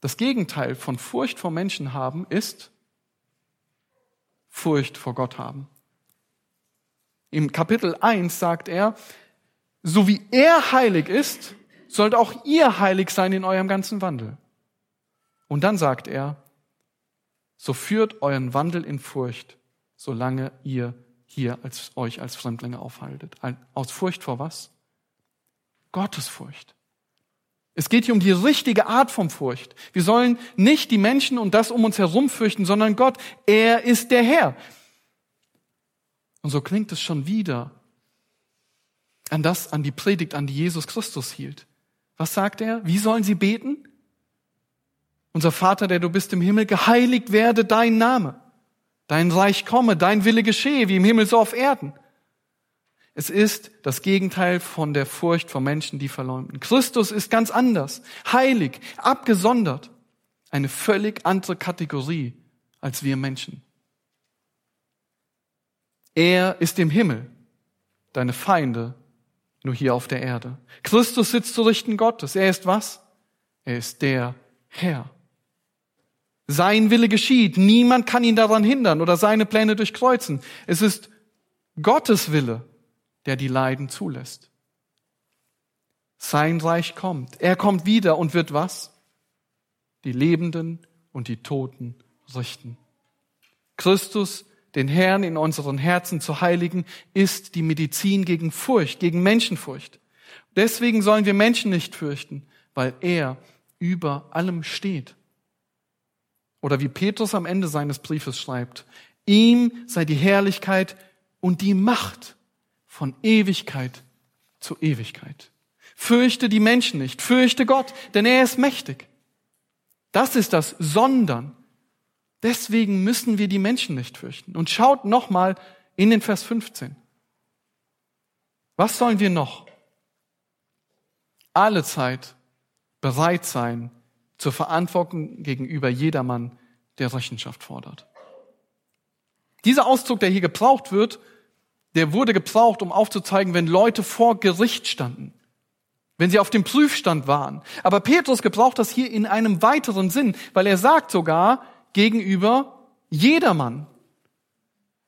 Das Gegenteil von Furcht vor Menschen haben ist Furcht vor Gott haben. Im Kapitel 1 sagt er, so wie er heilig ist, sollt auch ihr heilig sein in eurem ganzen Wandel. Und dann sagt er, so führt euren Wandel in Furcht solange ihr hier als, euch als Fremdlinge aufhaltet. Aus Furcht vor was? Gottesfurcht. Es geht hier um die richtige Art von Furcht. Wir sollen nicht die Menschen und das um uns herum fürchten, sondern Gott. Er ist der Herr. Und so klingt es schon wieder an das, an die Predigt, an die Jesus Christus hielt. Was sagt er? Wie sollen sie beten? Unser Vater, der du bist im Himmel, geheiligt werde dein Name. Dein Reich komme, dein Wille geschehe, wie im Himmel so auf Erden. Es ist das Gegenteil von der Furcht vor Menschen, die verleumden. Christus ist ganz anders, heilig, abgesondert, eine völlig andere Kategorie als wir Menschen. Er ist im Himmel, deine Feinde nur hier auf der Erde. Christus sitzt zu Richten Gottes. Er ist was? Er ist der Herr. Sein Wille geschieht. Niemand kann ihn daran hindern oder seine Pläne durchkreuzen. Es ist Gottes Wille, der die Leiden zulässt. Sein Reich kommt. Er kommt wieder und wird was? Die Lebenden und die Toten richten. Christus, den Herrn in unseren Herzen zu heiligen, ist die Medizin gegen Furcht, gegen Menschenfurcht. Deswegen sollen wir Menschen nicht fürchten, weil er über allem steht. Oder wie Petrus am Ende seines Briefes schreibt, ihm sei die Herrlichkeit und die Macht von Ewigkeit zu Ewigkeit. Fürchte die Menschen nicht, fürchte Gott, denn er ist mächtig. Das ist das Sondern. Deswegen müssen wir die Menschen nicht fürchten. Und schaut nochmal in den Vers 15. Was sollen wir noch? Alle Zeit bereit sein zur Verantwortung gegenüber jedermann, der Rechenschaft fordert. Dieser Ausdruck, der hier gebraucht wird, der wurde gebraucht, um aufzuzeigen, wenn Leute vor Gericht standen, wenn sie auf dem Prüfstand waren. Aber Petrus gebraucht das hier in einem weiteren Sinn, weil er sagt sogar gegenüber jedermann.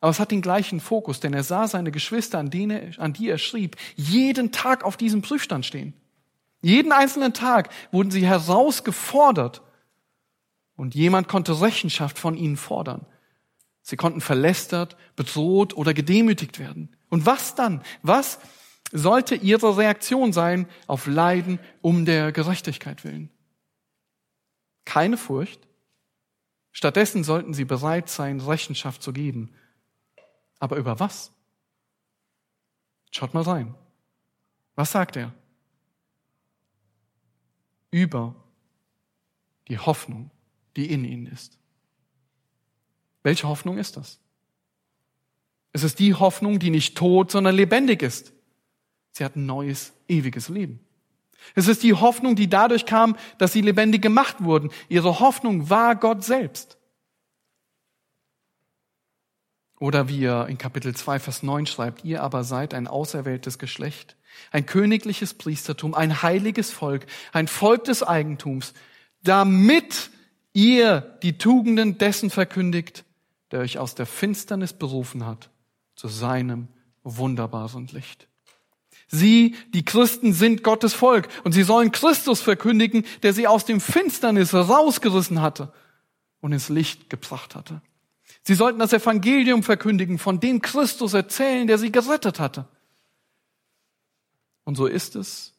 Aber es hat den gleichen Fokus, denn er sah seine Geschwister, an, denen, an die er schrieb, jeden Tag auf diesem Prüfstand stehen. Jeden einzelnen Tag wurden sie herausgefordert und jemand konnte Rechenschaft von ihnen fordern. Sie konnten verlästert, bedroht oder gedemütigt werden. Und was dann? Was sollte ihre Reaktion sein auf Leiden um der Gerechtigkeit willen? Keine Furcht. Stattdessen sollten sie bereit sein, Rechenschaft zu geben. Aber über was? Schaut mal rein. Was sagt er? Über die Hoffnung, die in ihnen ist. Welche Hoffnung ist das? Es ist die Hoffnung, die nicht tot, sondern lebendig ist. Sie hat ein neues, ewiges Leben. Es ist die Hoffnung, die dadurch kam, dass sie lebendig gemacht wurden. Ihre Hoffnung war Gott selbst. Oder wie er in Kapitel 2, Vers 9 schreibt, ihr aber seid ein auserwähltes Geschlecht, ein königliches Priestertum, ein heiliges Volk, ein Volk des Eigentums, damit ihr die Tugenden dessen verkündigt, der euch aus der Finsternis berufen hat zu seinem wunderbaren Licht. Sie, die Christen, sind Gottes Volk und sie sollen Christus verkündigen, der sie aus dem Finsternis rausgerissen hatte und ins Licht gebracht hatte. Sie sollten das Evangelium verkündigen, von dem Christus erzählen, der sie gerettet hatte. Und so ist es,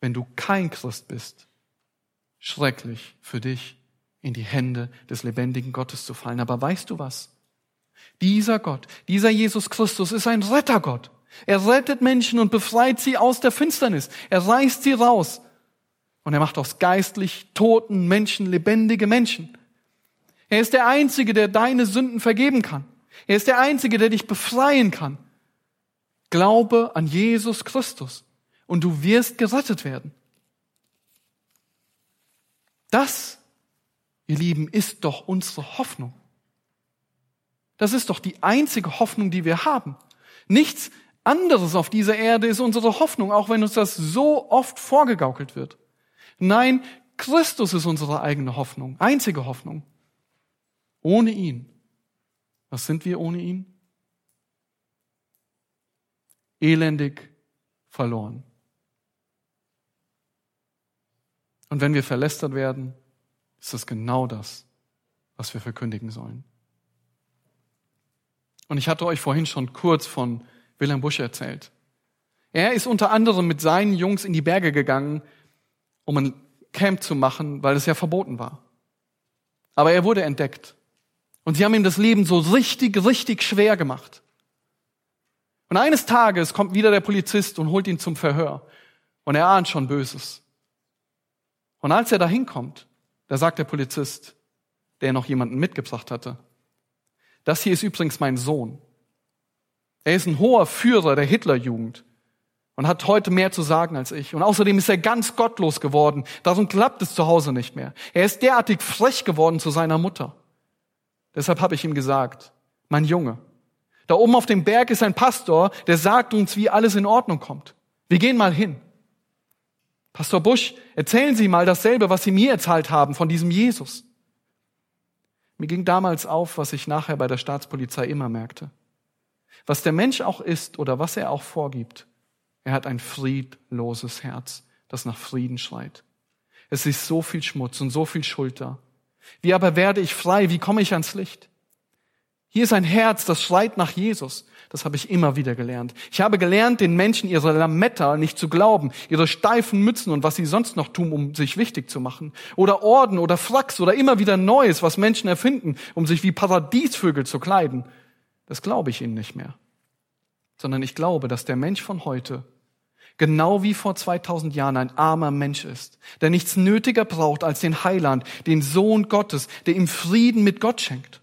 wenn du kein Christ bist, schrecklich für dich in die Hände des lebendigen Gottes zu fallen. Aber weißt du was? Dieser Gott, dieser Jesus Christus ist ein Rettergott. Er rettet Menschen und befreit sie aus der Finsternis. Er reißt sie raus. Und er macht aus geistlich toten Menschen lebendige Menschen. Er ist der Einzige, der deine Sünden vergeben kann. Er ist der Einzige, der dich befreien kann. Glaube an Jesus Christus und du wirst gerettet werden. Das ihr Lieben, ist doch unsere Hoffnung. Das ist doch die einzige Hoffnung, die wir haben. Nichts anderes auf dieser Erde ist unsere Hoffnung, auch wenn uns das so oft vorgegaukelt wird. Nein, Christus ist unsere eigene Hoffnung, einzige Hoffnung. Ohne ihn. Was sind wir ohne ihn? Elendig verloren. Und wenn wir verlästert werden, ist das genau das, was wir verkündigen sollen. Und ich hatte euch vorhin schon kurz von Wilhelm Busch erzählt. Er ist unter anderem mit seinen Jungs in die Berge gegangen, um ein Camp zu machen, weil es ja verboten war. Aber er wurde entdeckt. Und sie haben ihm das Leben so richtig, richtig schwer gemacht. Und eines Tages kommt wieder der Polizist und holt ihn zum Verhör. Und er ahnt schon Böses. Und als er da hinkommt, da sagt der Polizist, der noch jemanden mitgebracht hatte, das hier ist übrigens mein Sohn. Er ist ein hoher Führer der Hitlerjugend und hat heute mehr zu sagen als ich. Und außerdem ist er ganz gottlos geworden. Darum klappt es zu Hause nicht mehr. Er ist derartig frech geworden zu seiner Mutter. Deshalb habe ich ihm gesagt, mein Junge, da oben auf dem Berg ist ein Pastor, der sagt uns, wie alles in Ordnung kommt. Wir gehen mal hin. Pastor Busch, erzählen Sie mal dasselbe, was Sie mir erzählt haben von diesem Jesus. Mir ging damals auf, was ich nachher bei der Staatspolizei immer merkte. Was der Mensch auch ist oder was er auch vorgibt, er hat ein friedloses Herz, das nach Frieden schreit. Es ist so viel Schmutz und so viel Schuld da. Wie aber werde ich frei? Wie komme ich ans Licht? Hier ist ein Herz, das schreit nach Jesus. Das habe ich immer wieder gelernt. Ich habe gelernt, den Menschen ihre Lametta nicht zu glauben, ihre steifen Mützen und was sie sonst noch tun, um sich wichtig zu machen. Oder Orden oder Fracks oder immer wieder Neues, was Menschen erfinden, um sich wie Paradiesvögel zu kleiden. Das glaube ich ihnen nicht mehr. Sondern ich glaube, dass der Mensch von heute genau wie vor 2000 Jahren ein armer Mensch ist, der nichts nötiger braucht als den Heiland, den Sohn Gottes, der ihm Frieden mit Gott schenkt.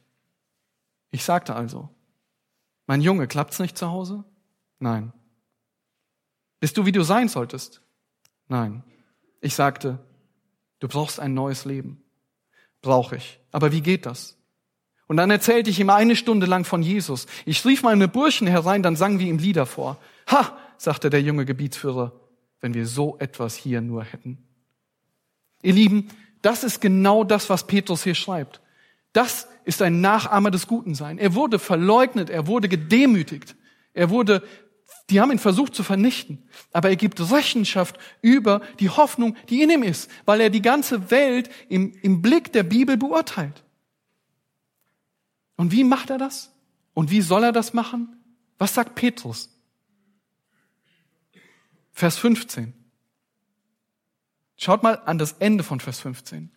Ich sagte also, mein Junge, klappt's nicht zu Hause? Nein. Bist du, wie du sein solltest? Nein. Ich sagte, du brauchst ein neues Leben. Brauche ich. Aber wie geht das? Und dann erzählte ich ihm eine Stunde lang von Jesus. Ich rief meine Burschen herein, dann sangen wir ihm Lieder vor. Ha, sagte der junge Gebietsführer, wenn wir so etwas hier nur hätten. Ihr Lieben, das ist genau das, was Petrus hier schreibt. Das ist ein Nachahmer des Guten sein. Er wurde verleugnet, er wurde gedemütigt, er wurde, die haben ihn versucht zu vernichten, aber er gibt Rechenschaft über die Hoffnung, die in ihm ist, weil er die ganze Welt im, im Blick der Bibel beurteilt. Und wie macht er das? Und wie soll er das machen? Was sagt Petrus? Vers 15. Schaut mal an das Ende von Vers 15.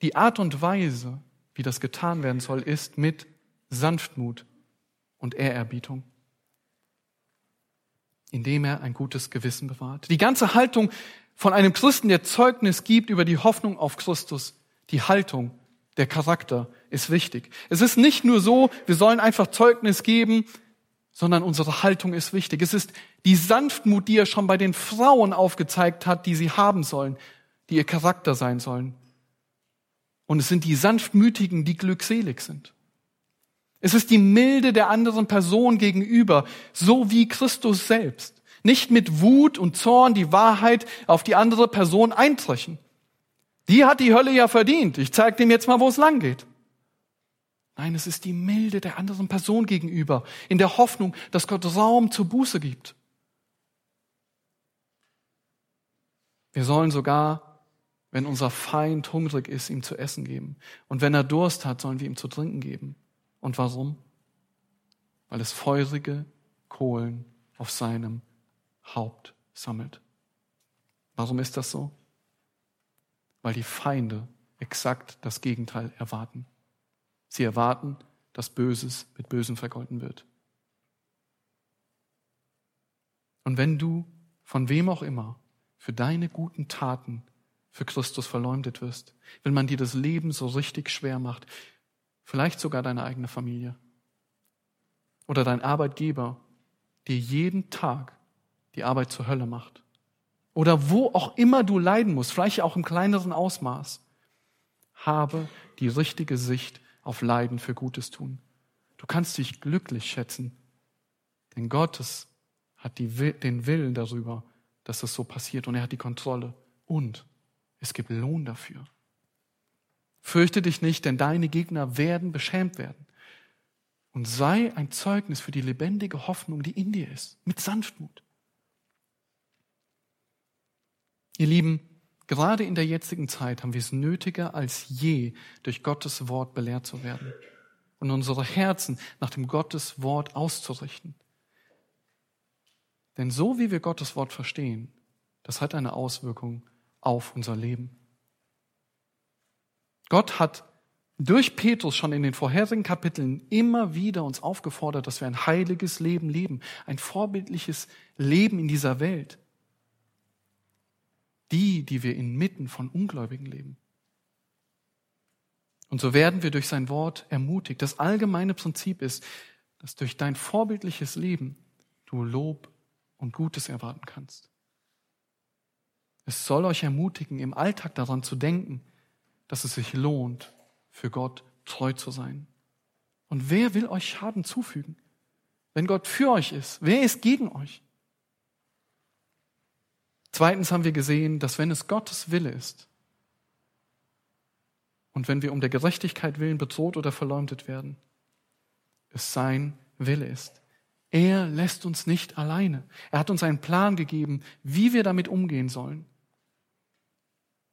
Die Art und Weise, wie das getan werden soll, ist mit Sanftmut und Ehrerbietung, indem er ein gutes Gewissen bewahrt. Die ganze Haltung von einem Christen, der Zeugnis gibt über die Hoffnung auf Christus, die Haltung, der Charakter ist wichtig. Es ist nicht nur so, wir sollen einfach Zeugnis geben, sondern unsere Haltung ist wichtig. Es ist die Sanftmut, die er schon bei den Frauen aufgezeigt hat, die sie haben sollen, die ihr Charakter sein sollen. Und es sind die Sanftmütigen, die glückselig sind. Es ist die Milde der anderen Person gegenüber, so wie Christus selbst. Nicht mit Wut und Zorn die Wahrheit auf die andere Person einbrechen. Die hat die Hölle ja verdient. Ich zeige dem jetzt mal, wo es lang geht. Nein, es ist die Milde der anderen Person gegenüber, in der Hoffnung, dass Gott Raum zur Buße gibt. Wir sollen sogar wenn unser Feind hungrig ist, ihm zu essen geben. Und wenn er Durst hat, sollen wir ihm zu trinken geben. Und warum? Weil es feurige Kohlen auf seinem Haupt sammelt. Warum ist das so? Weil die Feinde exakt das Gegenteil erwarten. Sie erwarten, dass Böses mit Bösem vergolten wird. Und wenn du von wem auch immer für deine guten Taten für Christus verleumdet wirst, wenn man dir das Leben so richtig schwer macht, vielleicht sogar deine eigene Familie oder dein Arbeitgeber dir jeden Tag die Arbeit zur Hölle macht oder wo auch immer du leiden musst, vielleicht auch im kleineren Ausmaß, habe die richtige Sicht auf Leiden für Gutes tun. Du kannst dich glücklich schätzen, denn Gottes hat die, den Willen darüber, dass es so passiert und er hat die Kontrolle. Und es gibt Lohn dafür. Fürchte dich nicht, denn deine Gegner werden beschämt werden. Und sei ein Zeugnis für die lebendige Hoffnung, die in dir ist, mit Sanftmut. Ihr Lieben, gerade in der jetzigen Zeit haben wir es nötiger als je, durch Gottes Wort belehrt zu werden und unsere Herzen nach dem Gottes Wort auszurichten. Denn so wie wir Gottes Wort verstehen, das hat eine Auswirkung auf unser Leben. Gott hat durch Petrus schon in den vorherigen Kapiteln immer wieder uns aufgefordert, dass wir ein heiliges Leben leben, ein vorbildliches Leben in dieser Welt. Die, die wir inmitten von Ungläubigen leben. Und so werden wir durch sein Wort ermutigt. Das allgemeine Prinzip ist, dass durch dein vorbildliches Leben du Lob und Gutes erwarten kannst. Es soll euch ermutigen, im Alltag daran zu denken, dass es sich lohnt, für Gott treu zu sein. Und wer will euch Schaden zufügen? Wenn Gott für euch ist, wer ist gegen euch? Zweitens haben wir gesehen, dass wenn es Gottes Wille ist und wenn wir um der Gerechtigkeit willen bedroht oder verleumdet werden, es sein Wille ist. Er lässt uns nicht alleine. Er hat uns einen Plan gegeben, wie wir damit umgehen sollen.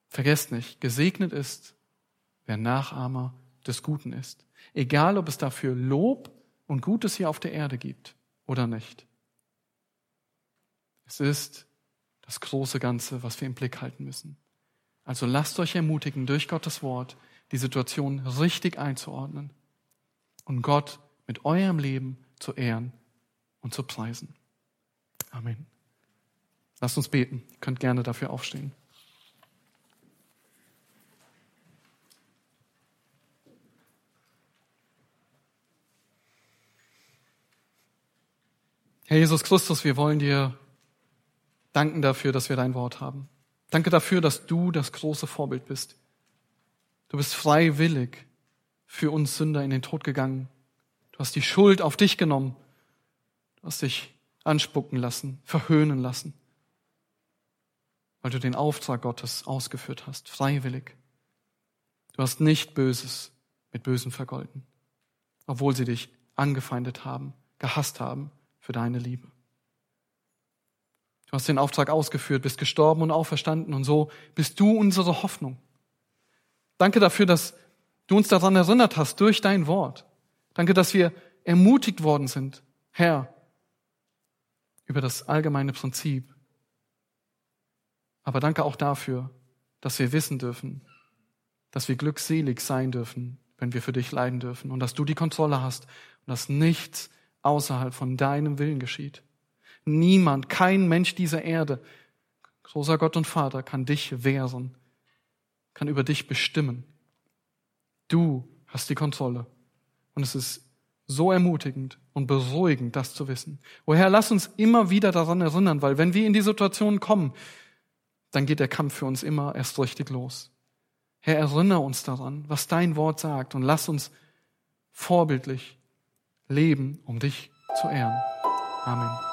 Vergesst nicht, gesegnet ist, wer Nachahmer des Guten ist. Egal, ob es dafür Lob und Gutes hier auf der Erde gibt oder nicht. Es ist das große Ganze, was wir im Blick halten müssen. Also lasst euch ermutigen, durch Gottes Wort die Situation richtig einzuordnen und Gott mit eurem Leben zu ehren und zu preisen. Amen. Lasst uns beten. Ihr könnt gerne dafür aufstehen. Herr Jesus Christus, wir wollen dir danken dafür, dass wir dein Wort haben. Danke dafür, dass du das große Vorbild bist. Du bist freiwillig für uns Sünder in den Tod gegangen. Du hast die Schuld auf dich genommen. Du hast dich anspucken lassen, verhöhnen lassen, weil du den Auftrag Gottes ausgeführt hast, freiwillig. Du hast nicht Böses mit Bösen vergolten, obwohl sie dich angefeindet haben, gehasst haben für deine Liebe. Du hast den Auftrag ausgeführt, bist gestorben und auferstanden und so bist du unsere Hoffnung. Danke dafür, dass du uns daran erinnert hast durch dein Wort. Danke, dass wir ermutigt worden sind, Herr, über das allgemeine Prinzip. Aber danke auch dafür, dass wir wissen dürfen, dass wir glückselig sein dürfen, wenn wir für dich leiden dürfen und dass du die Kontrolle hast und dass nichts außerhalb von deinem Willen geschieht. Niemand, kein Mensch dieser Erde, großer Gott und Vater, kann dich wehren, kann über dich bestimmen. Du hast die Kontrolle. Und es ist so ermutigend und beruhigend, das zu wissen. Woher lass uns immer wieder daran erinnern, weil wenn wir in die Situation kommen, dann geht der Kampf für uns immer erst richtig los. Herr, erinnere uns daran, was dein Wort sagt und lass uns vorbildlich leben, um dich zu ehren. Amen.